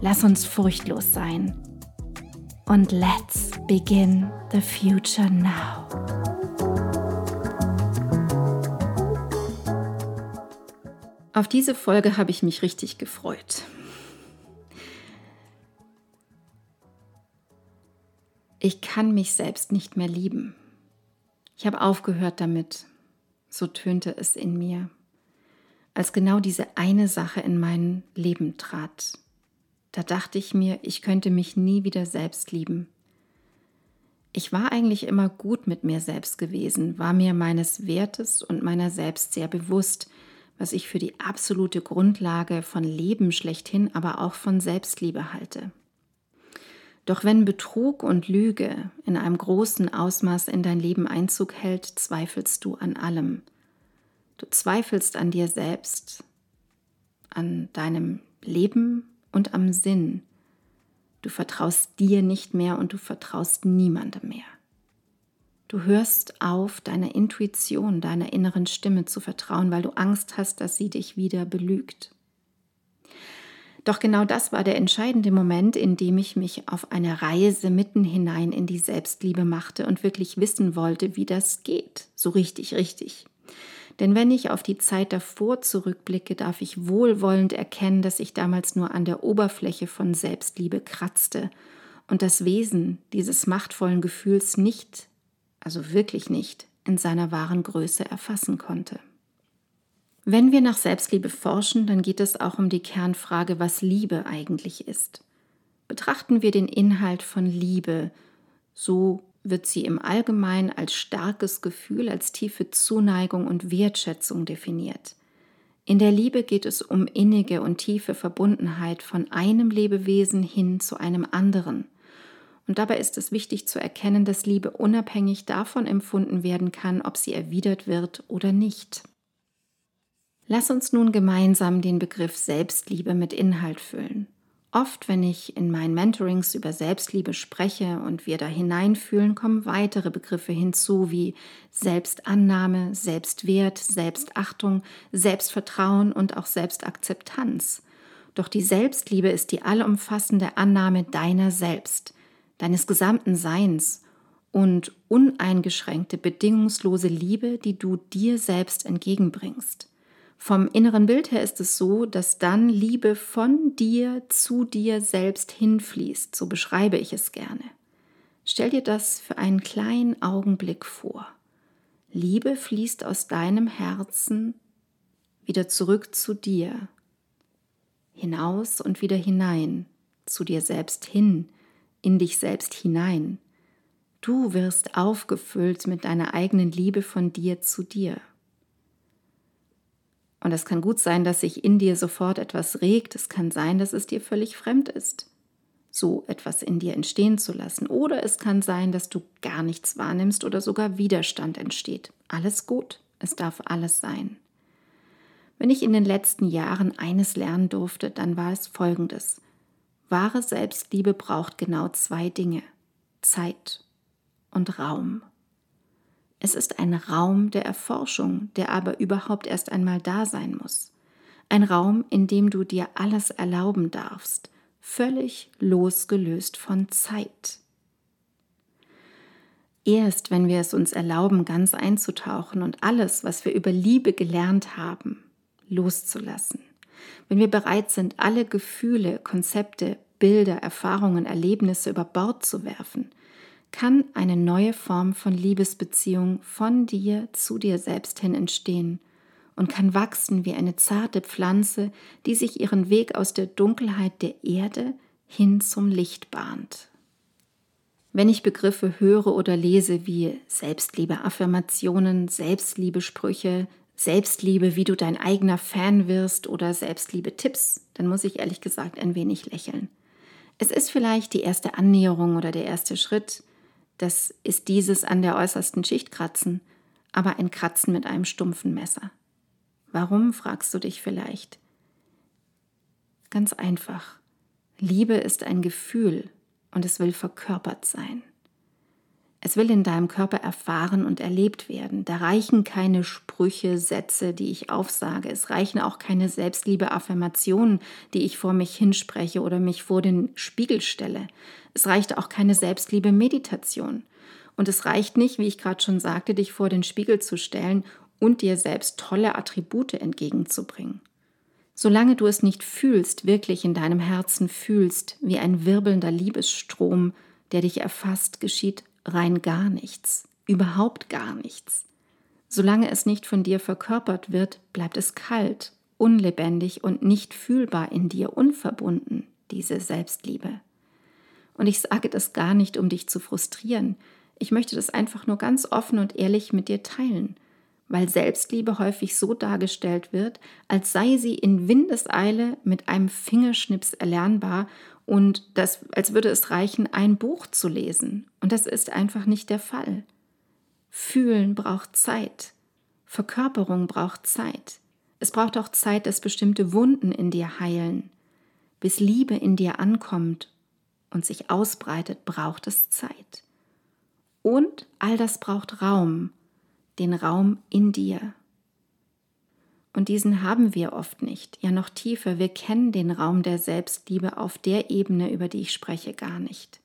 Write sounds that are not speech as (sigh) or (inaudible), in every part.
Lass uns furchtlos sein. Und let's begin the future now. Auf diese Folge habe ich mich richtig gefreut. Ich kann mich selbst nicht mehr lieben. Ich habe aufgehört damit. So tönte es in mir, als genau diese eine Sache in mein Leben trat. Da dachte ich mir, ich könnte mich nie wieder selbst lieben. Ich war eigentlich immer gut mit mir selbst gewesen, war mir meines Wertes und meiner selbst sehr bewusst, was ich für die absolute Grundlage von Leben schlechthin, aber auch von Selbstliebe halte. Doch wenn Betrug und Lüge in einem großen Ausmaß in dein Leben Einzug hält, zweifelst du an allem. Du zweifelst an dir selbst, an deinem Leben und am Sinn. Du vertraust dir nicht mehr und du vertraust niemandem mehr. Du hörst auf, deiner Intuition, deiner inneren Stimme zu vertrauen, weil du Angst hast, dass sie dich wieder belügt. Doch genau das war der entscheidende Moment, in dem ich mich auf eine Reise mitten hinein in die Selbstliebe machte und wirklich wissen wollte, wie das geht. So richtig, richtig. Denn wenn ich auf die Zeit davor zurückblicke, darf ich wohlwollend erkennen, dass ich damals nur an der Oberfläche von Selbstliebe kratzte und das Wesen dieses machtvollen Gefühls nicht, also wirklich nicht, in seiner wahren Größe erfassen konnte. Wenn wir nach Selbstliebe forschen, dann geht es auch um die Kernfrage, was Liebe eigentlich ist. Betrachten wir den Inhalt von Liebe so wird sie im Allgemeinen als starkes Gefühl, als tiefe Zuneigung und Wertschätzung definiert. In der Liebe geht es um innige und tiefe Verbundenheit von einem Lebewesen hin zu einem anderen. Und dabei ist es wichtig zu erkennen, dass Liebe unabhängig davon empfunden werden kann, ob sie erwidert wird oder nicht. Lass uns nun gemeinsam den Begriff Selbstliebe mit Inhalt füllen. Oft, wenn ich in meinen Mentorings über Selbstliebe spreche und wir da hineinfühlen, kommen weitere Begriffe hinzu wie Selbstannahme, Selbstwert, Selbstachtung, Selbstvertrauen und auch Selbstakzeptanz. Doch die Selbstliebe ist die allumfassende Annahme deiner selbst, deines gesamten Seins und uneingeschränkte, bedingungslose Liebe, die du dir selbst entgegenbringst. Vom inneren Bild her ist es so, dass dann Liebe von dir zu dir selbst hinfließt, so beschreibe ich es gerne. Stell dir das für einen kleinen Augenblick vor. Liebe fließt aus deinem Herzen wieder zurück zu dir, hinaus und wieder hinein, zu dir selbst hin, in dich selbst hinein. Du wirst aufgefüllt mit deiner eigenen Liebe von dir zu dir. Und es kann gut sein, dass sich in dir sofort etwas regt. Es kann sein, dass es dir völlig fremd ist, so etwas in dir entstehen zu lassen. Oder es kann sein, dass du gar nichts wahrnimmst oder sogar Widerstand entsteht. Alles gut. Es darf alles sein. Wenn ich in den letzten Jahren eines lernen durfte, dann war es folgendes. Wahre Selbstliebe braucht genau zwei Dinge. Zeit und Raum. Es ist ein Raum der Erforschung, der aber überhaupt erst einmal da sein muss. Ein Raum, in dem du dir alles erlauben darfst, völlig losgelöst von Zeit. Erst wenn wir es uns erlauben, ganz einzutauchen und alles, was wir über Liebe gelernt haben, loszulassen, wenn wir bereit sind, alle Gefühle, Konzepte, Bilder, Erfahrungen, Erlebnisse über Bord zu werfen, kann eine neue Form von Liebesbeziehung von dir zu dir selbst hin entstehen und kann wachsen wie eine zarte Pflanze, die sich ihren Weg aus der Dunkelheit der Erde hin zum Licht bahnt. Wenn ich Begriffe höre oder lese wie Selbstliebe-Affirmationen, Selbstliebe-Sprüche, Selbstliebe, wie du dein eigener Fan wirst oder Selbstliebe-Tipps, dann muss ich ehrlich gesagt ein wenig lächeln. Es ist vielleicht die erste Annäherung oder der erste Schritt, das ist dieses an der äußersten Schicht kratzen, aber ein Kratzen mit einem stumpfen Messer. Warum, fragst du dich vielleicht? Ganz einfach. Liebe ist ein Gefühl und es will verkörpert sein. Es will in deinem Körper erfahren und erlebt werden. Da reichen keine Sprüche, Sätze, die ich aufsage. Es reichen auch keine Selbstliebe-Affirmationen, die ich vor mich hinspreche oder mich vor den Spiegel stelle. Es reicht auch keine Selbstliebe-Meditation. Und es reicht nicht, wie ich gerade schon sagte, dich vor den Spiegel zu stellen und dir selbst tolle Attribute entgegenzubringen. Solange du es nicht fühlst, wirklich in deinem Herzen fühlst, wie ein wirbelnder Liebesstrom, der dich erfasst, geschieht rein gar nichts, überhaupt gar nichts. Solange es nicht von dir verkörpert wird, bleibt es kalt, unlebendig und nicht fühlbar in dir, unverbunden, diese Selbstliebe. Und ich sage das gar nicht, um dich zu frustrieren. Ich möchte das einfach nur ganz offen und ehrlich mit dir teilen weil Selbstliebe häufig so dargestellt wird, als sei sie in Windeseile mit einem Fingerschnips erlernbar und das, als würde es reichen, ein Buch zu lesen. Und das ist einfach nicht der Fall. Fühlen braucht Zeit. Verkörperung braucht Zeit. Es braucht auch Zeit, dass bestimmte Wunden in dir heilen. Bis Liebe in dir ankommt und sich ausbreitet, braucht es Zeit. Und all das braucht Raum, den Raum in dir. Und diesen haben wir oft nicht. Ja, noch tiefer, wir kennen den Raum der Selbstliebe auf der Ebene, über die ich spreche, gar nicht.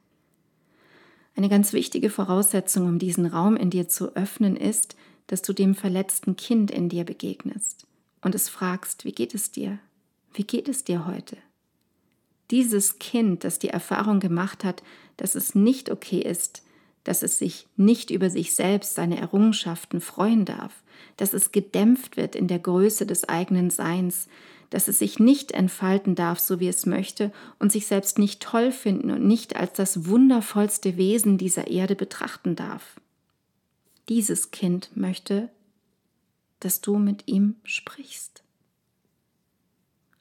Eine ganz wichtige Voraussetzung, um diesen Raum in dir zu öffnen, ist, dass du dem verletzten Kind in dir begegnest und es fragst, wie geht es dir? Wie geht es dir heute? Dieses Kind, das die Erfahrung gemacht hat, dass es nicht okay ist, dass es sich nicht über sich selbst, seine Errungenschaften freuen darf, dass es gedämpft wird in der Größe des eigenen Seins, dass es sich nicht entfalten darf, so wie es möchte, und sich selbst nicht toll finden und nicht als das wundervollste Wesen dieser Erde betrachten darf. Dieses Kind möchte, dass du mit ihm sprichst.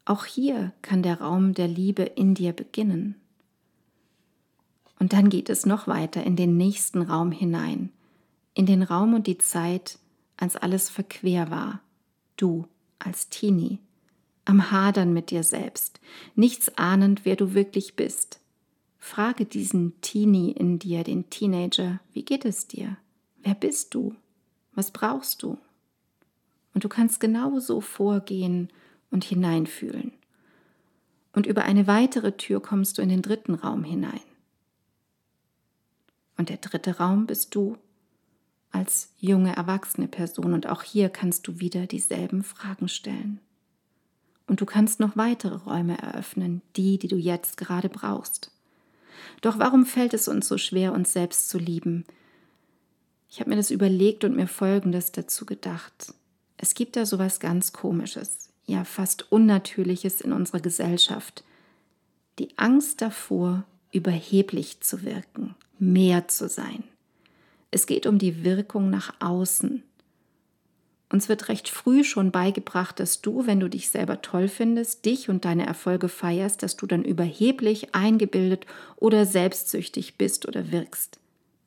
Auch hier kann der Raum der Liebe in dir beginnen. Und dann geht es noch weiter in den nächsten Raum hinein, in den Raum und die Zeit, als alles verquer war. Du als Teenie, am Hadern mit dir selbst, nichts ahnend, wer du wirklich bist. Frage diesen Teenie in dir, den Teenager, wie geht es dir? Wer bist du? Was brauchst du? Und du kannst genauso vorgehen und hineinfühlen. Und über eine weitere Tür kommst du in den dritten Raum hinein. Und der dritte Raum bist du als junge erwachsene Person und auch hier kannst du wieder dieselben Fragen stellen. Und du kannst noch weitere Räume eröffnen, die, die du jetzt gerade brauchst. Doch warum fällt es uns so schwer, uns selbst zu lieben? Ich habe mir das überlegt und mir Folgendes dazu gedacht. Es gibt da sowas ganz Komisches, ja fast Unnatürliches in unserer Gesellschaft. Die Angst davor, überheblich zu wirken, mehr zu sein. Es geht um die Wirkung nach außen. Uns wird recht früh schon beigebracht, dass du, wenn du dich selber toll findest, dich und deine Erfolge feierst, dass du dann überheblich, eingebildet oder selbstsüchtig bist oder wirkst.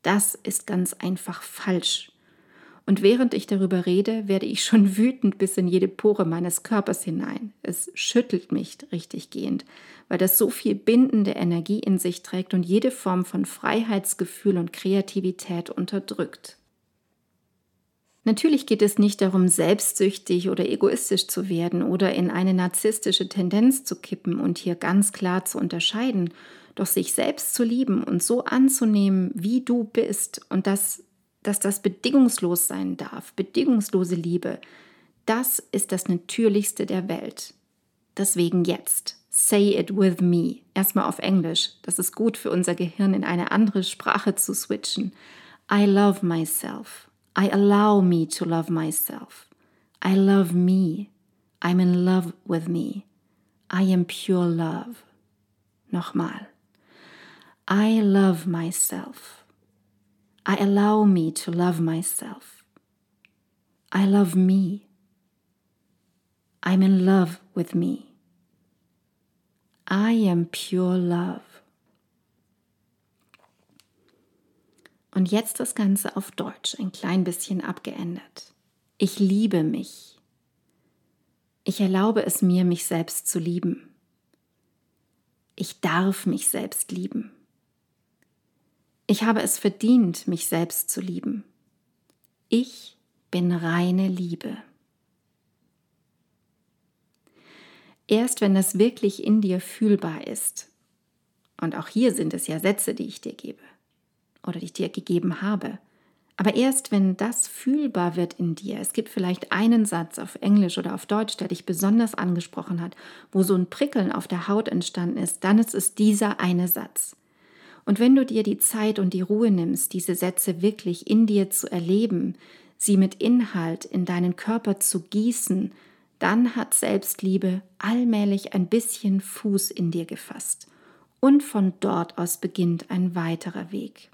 Das ist ganz einfach falsch. Und während ich darüber rede, werde ich schon (laughs) wütend bis in jede Pore meines Körpers hinein. Es schüttelt mich richtig gehend, weil das so viel bindende Energie in sich trägt und jede Form von Freiheitsgefühl und Kreativität unterdrückt. Natürlich geht es nicht darum, selbstsüchtig oder egoistisch zu werden oder in eine narzisstische Tendenz zu kippen und hier ganz klar zu unterscheiden, doch sich selbst zu lieben und so anzunehmen, wie du bist und das dass das bedingungslos sein darf, bedingungslose Liebe, das ist das Natürlichste der Welt. Deswegen jetzt Say it with me. Erstmal auf Englisch. Das ist gut für unser Gehirn, in eine andere Sprache zu switchen. I love myself. I allow me to love myself. I love me. I'm in love with me. I am pure love. Nochmal. I love myself. I allow me to love myself. I love me. I'm in love with me. I am pure love. Und jetzt das Ganze auf Deutsch, ein klein bisschen abgeändert. Ich liebe mich. Ich erlaube es mir, mich selbst zu lieben. Ich darf mich selbst lieben. Ich habe es verdient, mich selbst zu lieben. Ich bin reine Liebe. Erst wenn das wirklich in dir fühlbar ist, und auch hier sind es ja Sätze, die ich dir gebe oder die ich dir gegeben habe, aber erst wenn das fühlbar wird in dir, es gibt vielleicht einen Satz auf Englisch oder auf Deutsch, der dich besonders angesprochen hat, wo so ein Prickeln auf der Haut entstanden ist, dann ist es dieser eine Satz. Und wenn du dir die Zeit und die Ruhe nimmst, diese Sätze wirklich in dir zu erleben, sie mit Inhalt in deinen Körper zu gießen, dann hat Selbstliebe allmählich ein bisschen Fuß in dir gefasst. Und von dort aus beginnt ein weiterer Weg.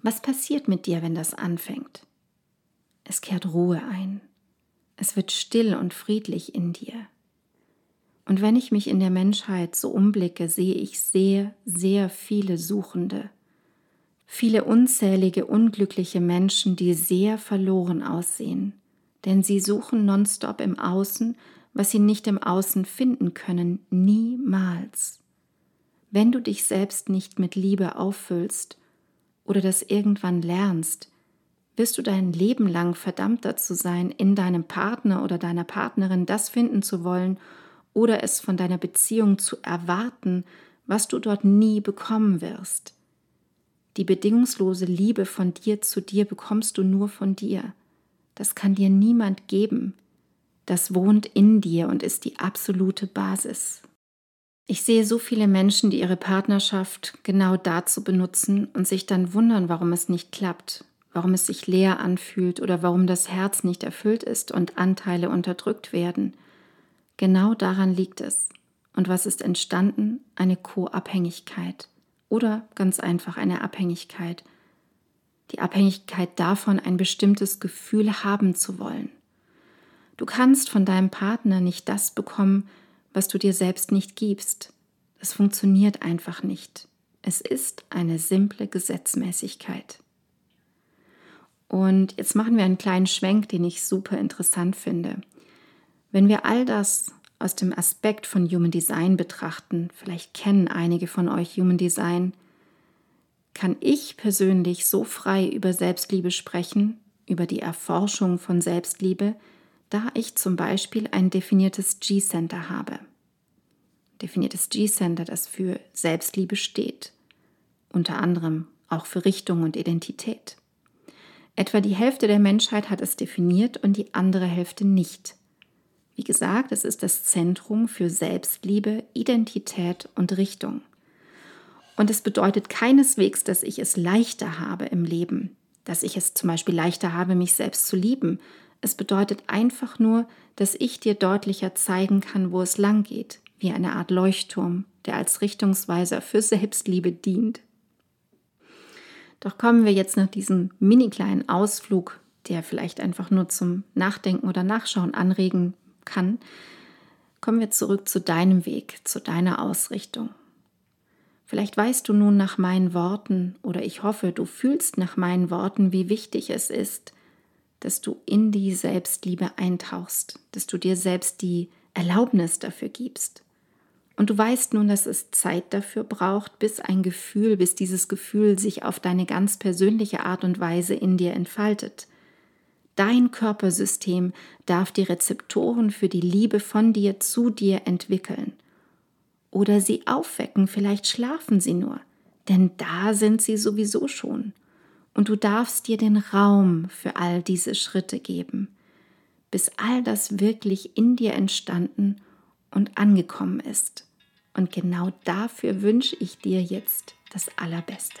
Was passiert mit dir, wenn das anfängt? Es kehrt Ruhe ein. Es wird still und friedlich in dir. Und wenn ich mich in der Menschheit so umblicke, sehe ich sehr, sehr viele Suchende, viele unzählige unglückliche Menschen, die sehr verloren aussehen, denn sie suchen nonstop im Außen, was sie nicht im Außen finden können, niemals. Wenn du dich selbst nicht mit Liebe auffüllst oder das irgendwann lernst, wirst du dein Leben lang verdammt dazu sein, in deinem Partner oder deiner Partnerin das finden zu wollen oder es von deiner Beziehung zu erwarten, was du dort nie bekommen wirst. Die bedingungslose Liebe von dir zu dir bekommst du nur von dir. Das kann dir niemand geben. Das wohnt in dir und ist die absolute Basis. Ich sehe so viele Menschen, die ihre Partnerschaft genau dazu benutzen und sich dann wundern, warum es nicht klappt, warum es sich leer anfühlt oder warum das Herz nicht erfüllt ist und Anteile unterdrückt werden. Genau daran liegt es. Und was ist entstanden? Eine Co-Abhängigkeit oder ganz einfach eine Abhängigkeit. Die Abhängigkeit davon, ein bestimmtes Gefühl haben zu wollen. Du kannst von deinem Partner nicht das bekommen, was du dir selbst nicht gibst. Das funktioniert einfach nicht. Es ist eine simple Gesetzmäßigkeit. Und jetzt machen wir einen kleinen Schwenk, den ich super interessant finde. Wenn wir all das aus dem Aspekt von Human Design betrachten, vielleicht kennen einige von euch Human Design, kann ich persönlich so frei über Selbstliebe sprechen, über die Erforschung von Selbstliebe, da ich zum Beispiel ein definiertes G-Center habe. Definiertes G-Center, das für Selbstliebe steht, unter anderem auch für Richtung und Identität. Etwa die Hälfte der Menschheit hat es definiert und die andere Hälfte nicht. Wie gesagt, es ist das Zentrum für Selbstliebe, Identität und Richtung. Und es bedeutet keineswegs, dass ich es leichter habe im Leben, dass ich es zum Beispiel leichter habe, mich selbst zu lieben. Es bedeutet einfach nur, dass ich dir deutlicher zeigen kann, wo es lang geht, wie eine Art Leuchtturm, der als Richtungsweiser für Selbstliebe dient. Doch kommen wir jetzt nach diesem mini kleinen Ausflug, der vielleicht einfach nur zum Nachdenken oder Nachschauen anregen kann, kommen wir zurück zu deinem Weg, zu deiner Ausrichtung. Vielleicht weißt du nun nach meinen Worten oder ich hoffe, du fühlst nach meinen Worten, wie wichtig es ist, dass du in die Selbstliebe eintauchst, dass du dir selbst die Erlaubnis dafür gibst. Und du weißt nun, dass es Zeit dafür braucht, bis ein Gefühl, bis dieses Gefühl sich auf deine ganz persönliche Art und Weise in dir entfaltet. Dein Körpersystem darf die Rezeptoren für die Liebe von dir zu dir entwickeln. Oder sie aufwecken, vielleicht schlafen sie nur, denn da sind sie sowieso schon. Und du darfst dir den Raum für all diese Schritte geben, bis all das wirklich in dir entstanden und angekommen ist Und genau dafür wünsche ich dir jetzt das Allerbeste.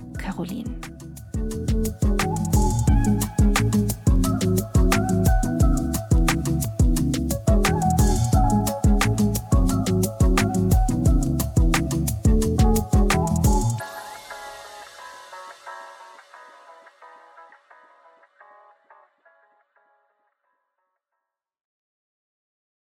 Caroline.